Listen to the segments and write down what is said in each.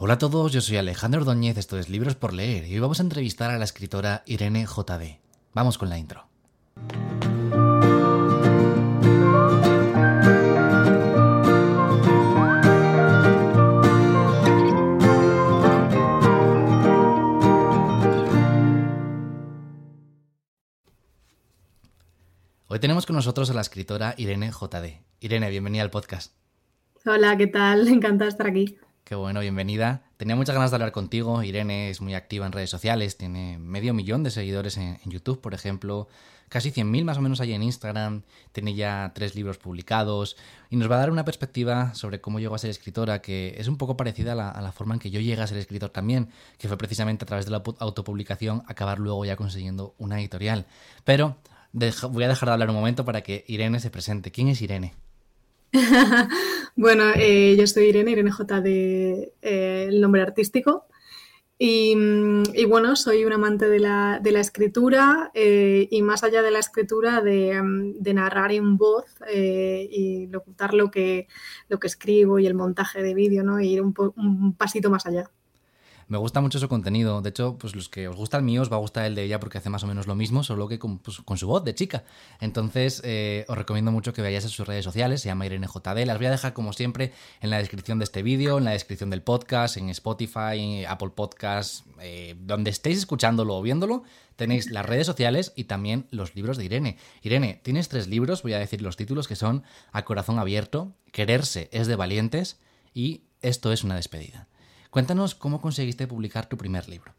Hola a todos, yo soy Alejandro Ordóñez, esto es Libros por Leer y hoy vamos a entrevistar a la escritora Irene JD. Vamos con la intro. Hoy tenemos con nosotros a la escritora Irene JD. Irene, bienvenida al podcast. Hola, ¿qué tal? Encantada de estar aquí. Qué bueno, bienvenida. Tenía muchas ganas de hablar contigo. Irene es muy activa en redes sociales, tiene medio millón de seguidores en, YouTube, por ejemplo, casi 100.000 más o menos hay en Instagram, tiene ya tres libros publicados y nos va a dar una perspectiva sobre cómo llegó a ser escritora, que es un poco parecida a la, forma en que yo llegué a ser escritor también, que fue precisamente a través de la autopublicación acabar luego ya consiguiendo una editorial. Pero voy a dejar de hablar un momento para que Irene se presente. ¿Quién es Irene? bueno, eh, yo soy Irene, Irene J de eh, el nombre artístico. Y, bueno, soy un amante de la, escritura eh, y más allá de la escritura, de, narrar en voz y locutar lo que, lo que escribo y el montaje de vídeo, ¿no? E ir un pasito más allá. Me gusta mucho su contenido. De hecho, pues los que os gusta el mío os va a gustar el de ella porque hace más o menos lo mismo, solo que con, pues, su voz de chica. Entonces, eh, os recomiendo mucho que veáis en sus redes sociales. Se llama Irene JD. Las voy a dejar, como siempre, en la descripción de este vídeo, en la descripción del podcast, en Spotify, en Apple Podcasts, eh, donde estéis escuchándolo o viéndolo. Tenéis las redes sociales y también los libros de Irene. Irene, tienes tres libros, voy a decir los títulos que son A Corazón Abierto, Quererse es de Valientes y Esto es una despedida. Cuéntanos cómo conseguiste publicar tu primer libro.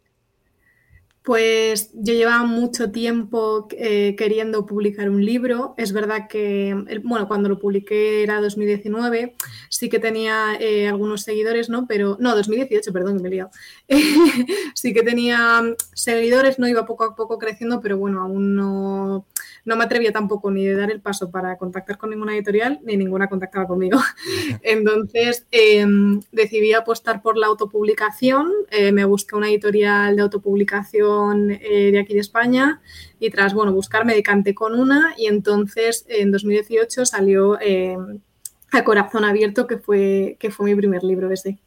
Pues yo llevaba mucho tiempo eh, queriendo publicar un libro. Es verdad que, bueno, cuando lo publiqué era 2019, sí que tenía eh, algunos seguidores, ¿no? Pero, no, 2018, perdón, me he liado. sí que tenía seguidores, no iba poco a poco creciendo, pero bueno, aún no, no me atrevía tampoco ni de dar el paso para contactar con ninguna editorial, ni ninguna contactaba conmigo. Entonces em, decidí apostar por la autopublicación, eh, me busqué una editorial de autopublicación eh, de aquí de España y tras bueno, buscar me decanté con una y entonces en 2018 salió em, A Corazón Abierto, que fue, que fue mi primer libro ese.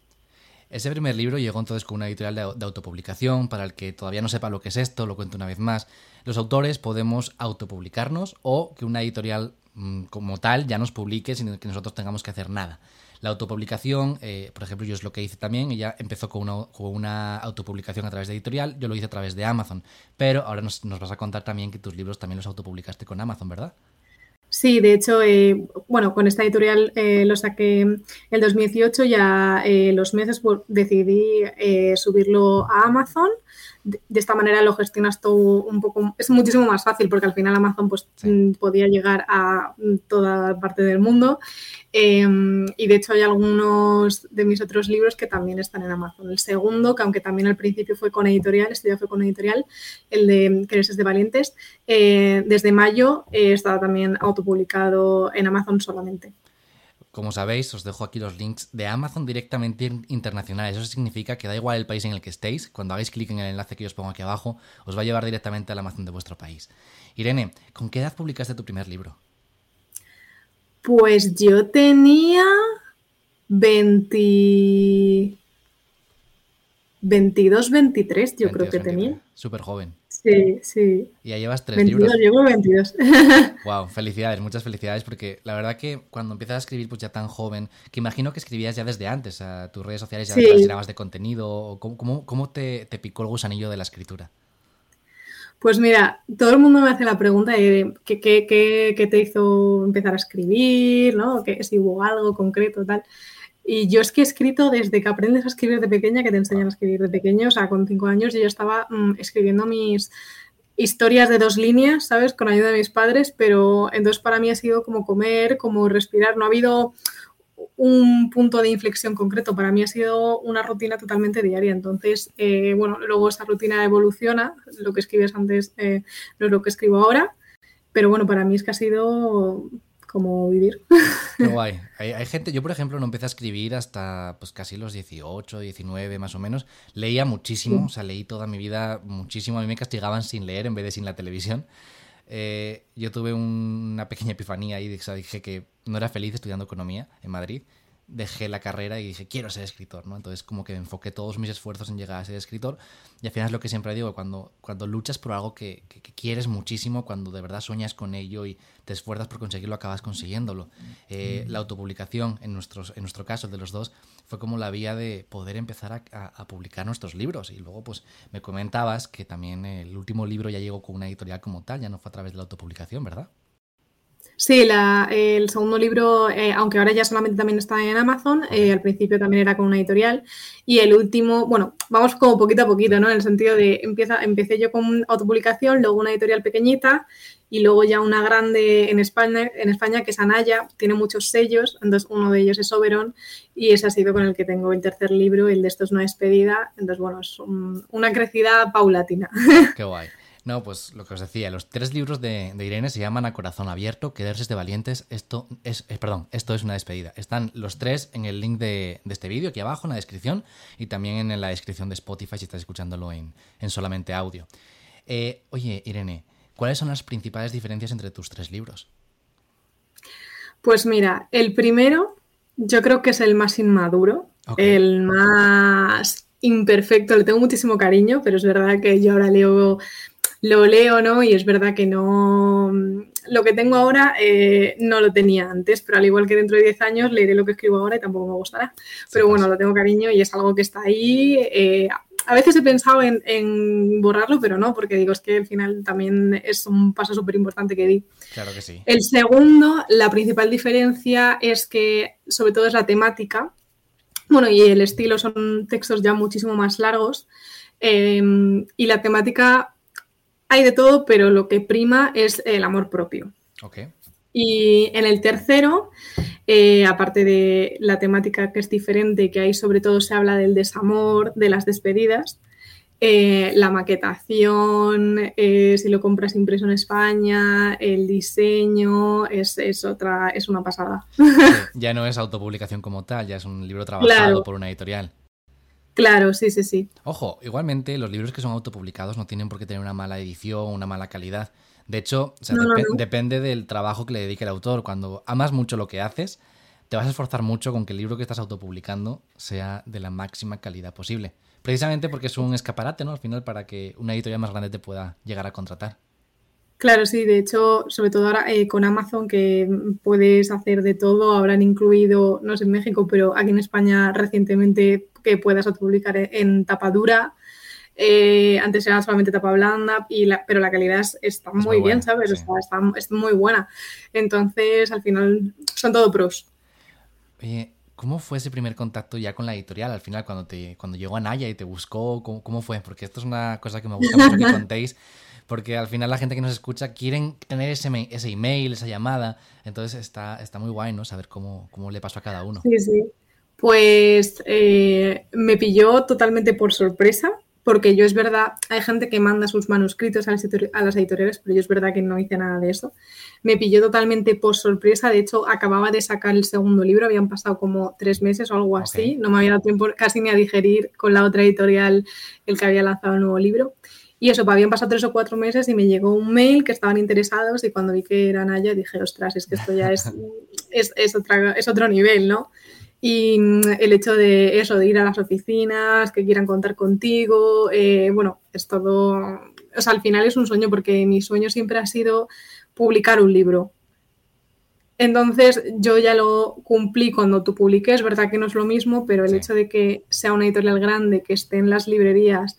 Ese primer libro llegó entonces con una editorial de, autopublicación. Para el que todavía no sepa lo que es esto, lo cuento una vez más. Los autores podemos autopublicarnos o que una editorial mm, como tal ya nos publique sin que nosotros tengamos que hacer nada. La autopublicación, eh, por ejemplo, yo es lo que hice también. Ella empezó con una, con una, autopublicación a través de editorial, yo lo hice a través de Amazon. Pero ahora nos, nos vas a contar también que tus libros también los autopublicaste con Amazon, ¿verdad? Sí, de hecho, eh, bueno, con esta editorial eh, lo saqué el 2018, ya eh, los meses pues, decidí subirlo a Amazon. De, esta manera lo gestionas todo un poco, es muchísimo más fácil porque al final Amazon pues mm, podía llegar a mm, toda parte del mundo em, y de hecho hay algunos de mis otros libros que también están en Amazon. El segundo, que aunque también al principio fue con editorial, este ya fue con editorial, el de Creces de Valientes, eh, desde mayo eh, estaba también autopublicado en Amazon solamente. Como sabéis, os dejo aquí los links de Amazon directamente internacionales. Eso significa que da igual el país en el que estéis, cuando hagáis clic en el enlace que os pongo aquí abajo, os va a llevar directamente al Amazon de vuestro país. Irene, ¿con qué edad publicaste tu primer libro? Pues yo tenía 20... 22, 23, yo creo que tenía. Súper joven. Sí, sí. Y ya llevas tres 22, libros. Llevo 22. wow, felicidades, muchas felicidades, porque la verdad que cuando empiezas a escribir pues ya tan joven, que imagino que escribías ya desde antes, a tus redes sociales ya sí. llenabas de contenido, ¿cómo, cómo, te, te, picó el gusanillo de la escritura? Pues mira, todo el mundo me hace la pregunta de qué, te hizo empezar a escribir, ¿no? Que si hubo algo concreto, tal. Y yo es que he escrito desde que aprendes a escribir de pequeña, que te enseñan a escribir de pequeño, o sea, con cinco años yo ya estaba mm, escribiendo mis historias de dos líneas, ¿sabes? Con ayuda de mis padres, pero entonces para mí ha sido como comer, como respirar, no ha habido un punto de inflexión concreto, para mí ha sido una rutina totalmente diaria, entonces, eh, bueno, luego esa rutina evoluciona, lo que escribes antes eh, no es lo que escribo ahora, pero bueno, para mí es que ha sido como vivir. Qué guay. Hay, gente, yo por ejemplo no empecé a escribir hasta pues casi los 18, 19 más o menos. Leía muchísimo, o sea, leí toda mi vida muchísimo. A mí me castigaban sin leer en vez de sin la televisión. Eh, yo tuve una pequeña epifanía ahí, dije que no era feliz estudiando economía en Madrid. Dejé la carrera y dije, quiero ser escritor, ¿no? Entonces como que enfoqué todos mis esfuerzos en llegar a ser escritor y al final es lo que siempre digo, cuando, cuando luchas por algo que, quieres muchísimo, cuando de verdad sueñas con ello y te esfuerzas por conseguirlo, acabas consiguiéndolo. Eh, la autopublicación, en, nuestros, en nuestro caso, de los dos, fue como la vía de poder empezar a, a, publicar nuestros libros y luego pues me comentabas que también el último libro ya llegó con una editorial como tal, ya no fue a través de la autopublicación, ¿verdad? Sí, el segundo libro, eh, aunque ahora ya solamente también está en Amazon, eh, al principio también era con una editorial. Y el último, bueno, vamos como poquito a poquito, ¿no? En el sentido de, empieza, empecé yo con autopublicación, luego una editorial pequeñita y luego ya una grande en España, en España que es Anaya, tiene muchos sellos, entonces uno de ellos es Oberon y ese ha sido con el que tengo el tercer libro, el de esto es una despedida, entonces bueno, es una crecida paulatina. Qué guay. No, pues lo que os decía, los tres libros de, Irene se llaman A Corazón Abierto, Quedarse de Valientes, esto es, eh, perdón, esto es una despedida. Están los tres en el link de, este vídeo, aquí abajo en la descripción, y también en la descripción de Spotify si estás escuchándolo en, solamente audio. Eh, oye, Irene, ¿cuáles son las principales diferencias entre tus tres libros? Pues mira, el primero yo creo que es el más inmaduro, el más imperfecto, le tengo muchísimo cariño, pero es verdad que yo ahora leo lo leo, ¿no? Y es verdad que no, lo que tengo ahora eh, no lo tenía antes, pero al igual que dentro de 10 años leeré lo que escribo ahora y tampoco me gustará. Pero bueno, lo tengo cariño y es algo que está ahí. Eh, a veces he pensado en, borrarlo, pero no, porque digo, es que al final también es un paso súper importante que di. Claro que sí. El segundo, la principal diferencia es que sobre todo es la temática. Bueno, y el estilo son textos ya muchísimo más largos. Eh, y la temática hay de todo, pero lo que prima es el amor propio. Y en el tercero, eh, aparte de la temática que es diferente, que ahí sobre todo se habla del desamor, de las despedidas, eh, la maquetación, eh, si lo compras impreso en España, el diseño, es, otra, es una pasada. ya no es autopublicación como tal, ya es un libro trabajado por una editorial. Claro, sí, sí, sí. Ojo, igualmente los libros que son autopublicados no tienen por qué tener una mala edición, una mala calidad. De hecho, depende del trabajo que le dedique el autor. Cuando amas mucho lo que haces, te vas a esforzar mucho con que el libro que estás autopublicando sea de la máxima calidad posible. Precisamente porque es un escaparate, ¿no? Al final, para que una editorial más grande te pueda llegar a contratar. Claro, sí, de hecho, sobre todo ahora eh, con Amazon, que puedes hacer de todo, habrán incluido, no sé en México, pero aquí en España recientemente que puedas publicar en tapa dura. Eh, antes era solamente tapa blanda, y pero la calidad está muy, bien, ¿sabes? está, es muy buena. Entonces, al final, son todo pros. Oye, ¿cómo fue ese primer contacto ya con la editorial? Al final, cuando, te, cuando llegó a Naya y te buscó, ¿cómo, ¿cómo, fue? Porque esto es una cosa que me gusta mucho que contéis, porque al final la gente que nos escucha quieren tener ese, ese email, esa llamada, entonces está, está muy guay, ¿no? Saber cómo, cómo le pasó a cada uno. Sí, sí. Pues eh, me pilló totalmente por sorpresa, porque yo es verdad, hay gente que manda sus manuscritos a las, editoriales, pero yo es verdad que no hice nada de eso. Me pilló totalmente por sorpresa, de hecho acababa de sacar el segundo libro, habían pasado como tres meses o algo así, no me había dado tiempo casi ni a digerir con la otra editorial el que había lanzado el nuevo libro. Y eso, habían pasado tres o cuatro meses y me llegó un mail que estaban interesados y cuando vi que eran allá dije, ostras, es que esto ya es, es, es otro nivel, ¿no? Y mm, el hecho de eso, de ir a las oficinas, que quieran contar contigo, eh, bueno, es todo, o sea, al final es un sueño porque mi sueño siempre ha sido publicar un libro. Entonces yo ya lo cumplí cuando tú publiqué, es verdad que no es lo mismo, pero el hecho de que sea una editorial grande, que esté en las librerías,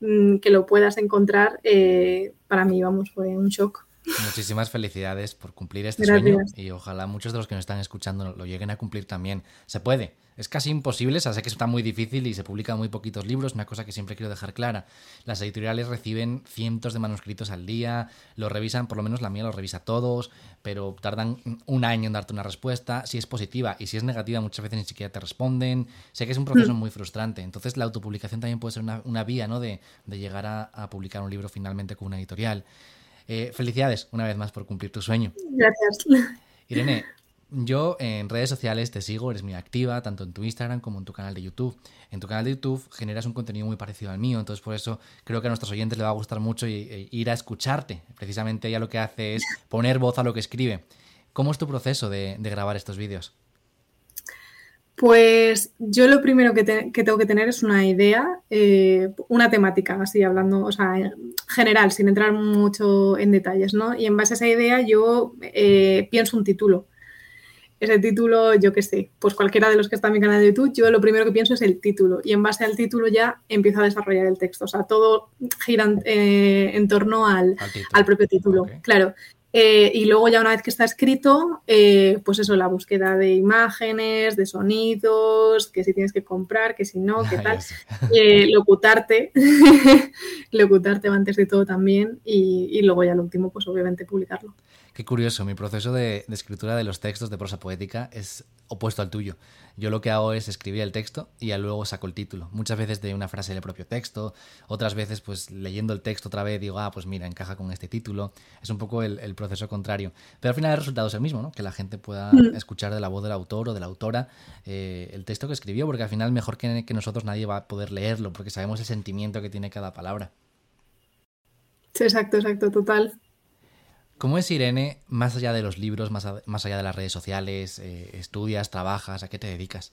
mm, que lo puedas encontrar, eh, para mí, vamos, fue un shock. Muchísimas felicidades por cumplir este sueño y ojalá muchos de los que nos están escuchando lo lleguen a cumplir también. Se puede. Es casi imposible, o sea, sé que está muy difícil y se publican muy poquitos libros, una cosa que siempre quiero dejar clara. Las editoriales reciben cientos de manuscritos al día, lo revisan, por lo menos la mía lo revisa todos, pero tardan un año en darte una respuesta. Si es positiva y si es negativa, muchas veces ni siquiera te responden. Sé que es un proceso mm. muy frustrante. Entonces, la autopublicación también puede ser una, vía, ¿no? De, llegar a publicar un libro finalmente con una editorial. Eh, felicidades una vez más por cumplir tu sueño. Gracias. Irene, yo en redes sociales te sigo, eres muy activa, tanto en tu Instagram como en tu canal de YouTube. En tu canal de YouTube generas un contenido muy parecido al mío, entonces por eso creo que a nuestros oyentes les va a gustar mucho ir a escucharte. Precisamente ella lo que hace es poner voz a lo que escribe. ¿Cómo es tu proceso de, grabar estos vídeos? Pues yo lo primero que, tengo que tener es una idea, eh, una temática, así hablando, o sea, en general, sin entrar mucho en detalles, ¿no? Y en base a esa idea yo eh, pienso un título. Ese título, yo qué sé, pues cualquiera de los que está en mi canal de YouTube, yo lo primero que pienso es el título y en base al título ya empiezo a desarrollar el texto. O sea, todo gira eh, en torno al, propio título. Claro, eh, y luego ya una vez que está escrito, eh, pues eso, la búsqueda de imágenes, de sonidos, que si tienes que comprar, que si no, qué tal. Eh, locutarte, locutarte antes de todo también y, y, luego ya lo último, pues obviamente publicarlo. Qué curioso, mi proceso de, escritura de los textos de prosa poética es opuesto al tuyo. Yo lo que hago es escribir el texto y ya luego saco el título. Muchas veces de una frase del propio texto, otras veces pues leyendo el texto otra vez digo, ah, pues mira, encaja con este título. Es un poco el, proceso contrario. Pero al final el resultado es el mismo, ¿no? Que la gente pueda mm. escuchar de la voz del autor o de la autora eh, el texto que escribió, porque al final mejor que, que nosotros nadie va a poder leerlo, porque sabemos el sentimiento que tiene cada palabra. Sí, exacto, exacto, total. ¿Cómo es Irene más allá de los libros, más, allá de las redes sociales? Eh, ¿Estudias, trabajas? ¿A qué te dedicas?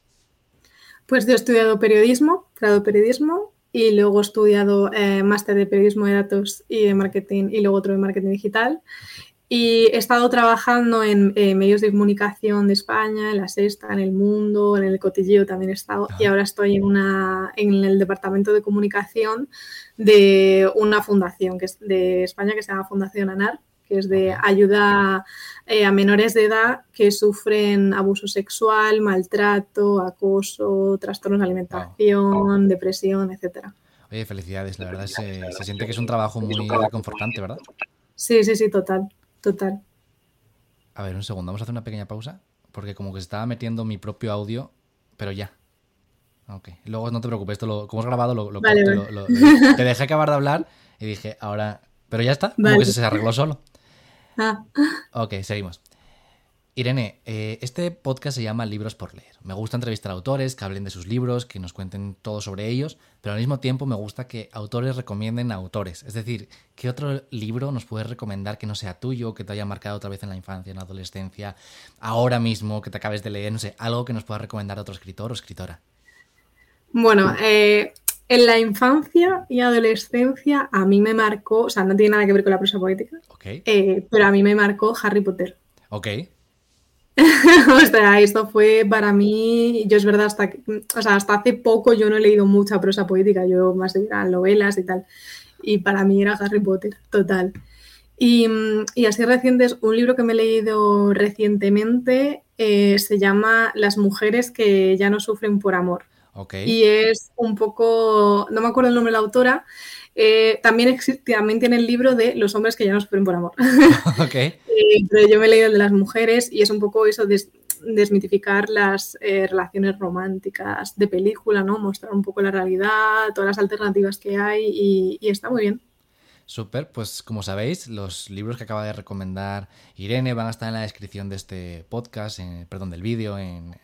Pues yo he estudiado periodismo, grado periodismo, y luego he estudiado eh, máster de periodismo de datos y de marketing, y luego otro de marketing digital. Y he estado trabajando en medios de comunicación de España, en la Sexta, en El Mundo, en el Cotilleo también he estado. Y ahora estoy en, una, en el departamento de comunicación de una fundación que es de España que se llama Fundación ANAR, que es de ayuda eh, a menores de edad que sufren abuso sexual, maltrato, acoso, trastornos de alimentación, depresión, etcétera. Oye, felicidades, la verdad se, se siente que es un trabajo muy reconfortante, ¿verdad? Sí, sí, sí, total, total. A ver, un segundo, vamos a hacer una pequeña pausa, porque como que se estaba metiendo mi propio audio, pero ya. Ok, luego no te preocupes, esto lo, como has grabado, lo, te dejé acabar de hablar y dije, ahora, pero ya está, como que se arregló solo. Ah. Ok, seguimos. Irene, eh, este podcast se llama Libros por leer. Me gusta entrevistar a autores que hablen de sus libros, que nos cuenten todo sobre ellos, pero al mismo tiempo me gusta que autores recomienden a autores. Es decir, ¿qué otro libro nos puedes recomendar que no sea tuyo, que te haya marcado otra vez en la infancia, en la adolescencia, ahora mismo, que te acabes de leer? No sé, algo que nos pueda recomendar a otro escritor o escritora. Bueno, eh, en la infancia y adolescencia a mí me marcó, o sea, no tiene nada que ver con la prosa poética, eh, pero a mí me marcó Harry Potter. Ok. o sea, esto fue para mí, yo es verdad, hasta, o sea, hasta hace poco yo no he leído mucha prosa poética, yo más eran novelas y tal, y para mí era Harry Potter, total. Y, así recientes, un libro que me he leído recientemente eh, se llama Las mujeres que ya no sufren por amor. Y es un poco, no me acuerdo el nombre de la autora, eh, también, también tiene el libro de Los hombres que ya no sufren por amor. Okay. Eh, pero yo me he leído el de las mujeres y es un poco eso de desmitificar las eh, relaciones románticas de película, ¿no? Mostrar un poco la realidad, todas las alternativas que hay y, y está muy bien. Súper, pues como sabéis, los libros que acaba de recomendar Irene van a estar en la descripción de este podcast, perdón, del vídeo en,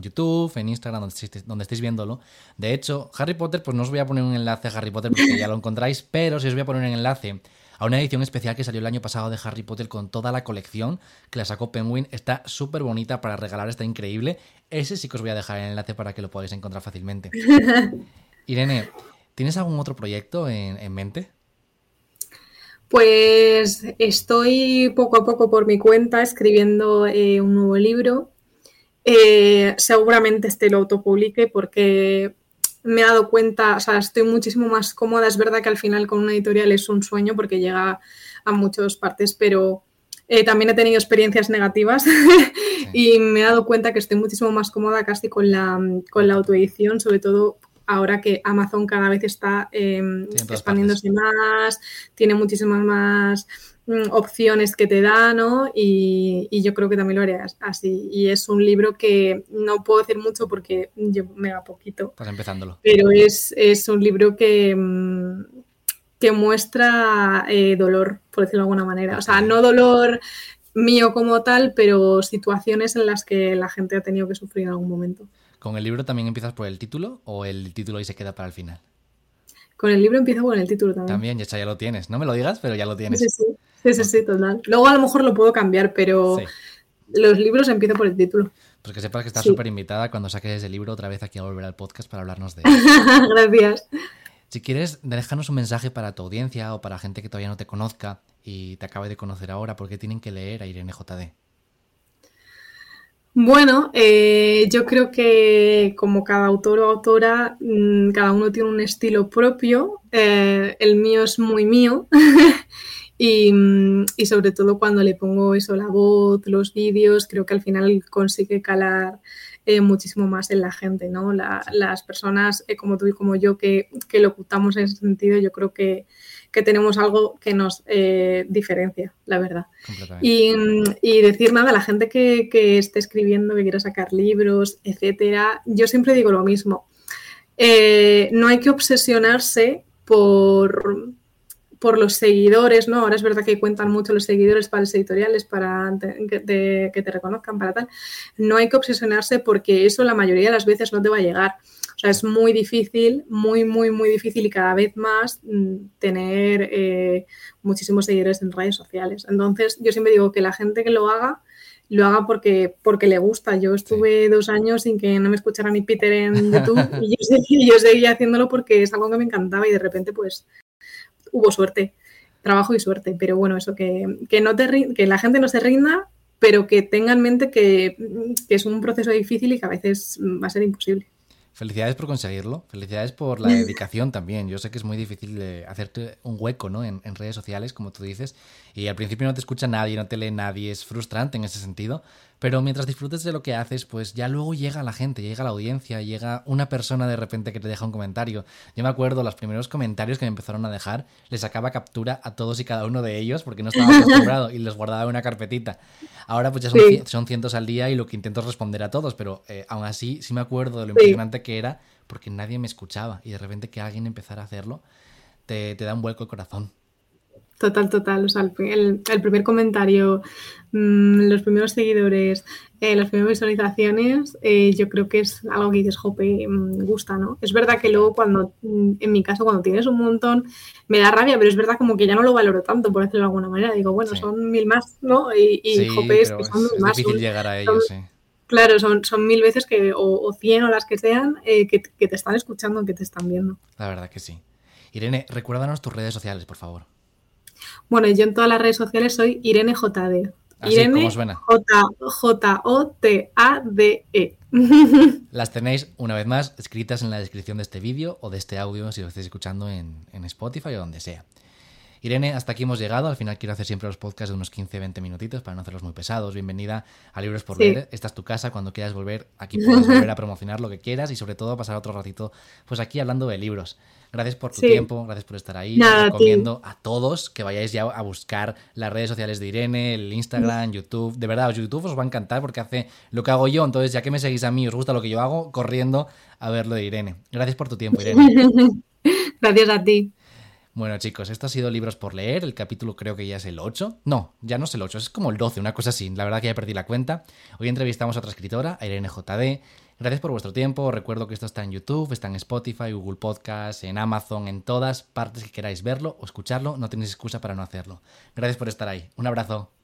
YouTube, en Instagram, donde estéis, donde estéis viéndolo. De hecho, Harry Potter, pues no os voy a poner un enlace a Harry Potter porque ya lo encontráis, pero sí os voy a poner un enlace a una edición especial que salió el año pasado de Harry Potter con toda la colección que la sacó Penguin. Está súper bonita para regalar, está increíble. Ese sí que os voy a dejar el enlace para que lo podáis encontrar fácilmente. Irene, ¿tienes algún otro proyecto en mente? Pues estoy poco a poco por mi cuenta escribiendo eh, un nuevo libro. Eh, seguramente este lo autopublique porque me he dado cuenta, o sea, estoy muchísimo más cómoda. Es verdad que al final con una editorial es un sueño porque llega a muchas partes, pero eh, también he tenido experiencias negativas y me he dado cuenta que estoy muchísimo más cómoda casi con la, con la autoedición, sobre todo ahora que Amazon cada vez está em, expandiéndose más, tiene muchísimas más opciones que te da, ¿no? Y, yo creo que también lo haré así. Y es un libro que no puedo decir mucho porque yo me da poquito. Estás empezándolo. Pero es, un libro que, mm, que muestra eh, dolor, por decirlo de alguna manera. O sea, no dolor mío como tal, pero situaciones en las que la gente ha tenido que sufrir en algún momento. ¿Con el libro también empiezas por el título o el título ahí se queda para el final? Con el libro empiezo con el título también. También, ya, ya lo tienes. No me lo digas, pero ya lo tienes. Sí, sí, sí, sí, total. Luego a lo mejor lo puedo cambiar, pero los libros empiezo por el título. Pues que sepas que estás súper invitada cuando saques ese libro otra vez aquí a volver al podcast para hablarnos de él. Gracias. Si quieres, déjanos un mensaje para tu audiencia o para gente que todavía no te conozca y te acabe de conocer ahora, porque tienen que leer a Irene JD. Bueno, eh, yo creo que como cada autor o autora, mm, cada uno tiene un estilo propio. Eh, el mío es muy mío. Y, sobre todo cuando le pongo eso, la voz, los vídeos, creo que al final consigue calar eh, muchísimo más en la gente, ¿no? las personas como tú y como yo que, que locutamos en ese sentido, yo creo que, que tenemos algo que nos eh, diferencia, la verdad. Y, decir nada, la gente que, esté escribiendo, que quiera sacar libros, etcétera, yo siempre digo lo mismo. Eh, no hay que obsesionarse por, por los seguidores, ¿no? Ahora es verdad que cuentan mucho los seguidores para los editoriales, para que te reconozcan, para tal. No hay que obsesionarse porque eso la mayoría de las veces no te va a llegar sea, es muy difícil, muy, muy, muy difícil y cada vez más mm, tener eh, muchísimos seguidores en redes sociales. Entonces, yo siempre digo que la gente que lo haga, lo haga porque, porque le gusta. Yo estuve dos años sin que no me escuchara ni Peter en YouTube y yo, seguía haciéndolo porque es algo que me encantaba y de repente pues hubo suerte, trabajo y suerte. Pero bueno, eso, que, no te, que la gente no se rinda, pero que tenga en mente que es un proceso difícil y que a veces va a ser imposible. Felicidades por conseguirlo, felicidades por la dedicación también. Yo sé que es muy difícil hacerte un hueco ¿no? en, redes sociales, como tú dices, y al principio no te escucha nadie, no te lee nadie, es frustrante en ese sentido, pero mientras disfrutes de lo que haces, pues ya luego llega la gente, llega la audiencia, llega una persona de repente que te deja un comentario. Yo me acuerdo los primeros comentarios que me empezaron a dejar, les sacaba captura a todos y cada uno de ellos porque no estaba acostumbrado y les guardaba en una carpetita. Ahora pues ya son, cientos al día y lo que intento es responder a todos, pero eh, aún así sí me acuerdo de lo impresionante que era porque nadie me escuchaba y de repente que alguien empezara a hacerlo te, te da un vuelco el corazón. Total, total. O sea, el, primer comentario, mm, los primeros seguidores, eh, las primeras visualizaciones, eh, yo creo que es algo que dices, jope, mm, gusta, ¿no? Es verdad que luego cuando, mm, en mi caso, cuando tienes un montón, me da rabia, pero es verdad como que ya no lo valoro tanto, por decirlo de alguna manera. Digo, bueno, son mil más, ¿no? Y, jope, es que son mil más. difícil llegar a ellos, sí. Claro, son, son mil veces que, o, cien o las que sean, eh, que, que te están escuchando, que te están viendo. La verdad que sí. Irene, recuérdanos tus redes sociales, por favor. Bueno, yo en todas las redes sociales soy Irene JD. Irene J-J-O-T-A-D-E. Las tenéis, una vez más, escritas en la descripción de este vídeo o de este audio si lo estáis escuchando en, en Spotify o donde sea. Irene, hasta aquí hemos llegado. Al final quiero hacer siempre los podcasts de unos 15-20 minutitos para no hacerlos muy pesados. Bienvenida a Libros por Leer. Esta es tu casa. Cuando quieras volver, aquí puedes volver a promocionar lo que quieras y sobre todo pasar otro ratito pues aquí hablando de libros. Gracias por tu tiempo, gracias por estar ahí. recomiendo a todos que vayáis ya a buscar las redes sociales de Irene, el Instagram, YouTube. De verdad, YouTube os va a encantar porque hace lo que hago yo. Entonces, ya que me seguís a mí, os gusta lo que yo hago, corriendo a ver lo de Irene. Gracias por tu tiempo, Irene. gracias a ti. Bueno, chicos, esto ha sido Libros por Leer. El capítulo creo que ya es el 8. No, ya no es el 8, es como el 12, una cosa así. La verdad que ya perdí la cuenta. Hoy entrevistamos a otra escritora, Irene JD. Gracias por vuestro tiempo. recuerdo que esto está en YouTube, está en Spotify, Google Podcast, en Amazon, en todas partes que queráis verlo o escucharlo. No tenéis excusa para no hacerlo. Gracias por estar ahí. Un abrazo.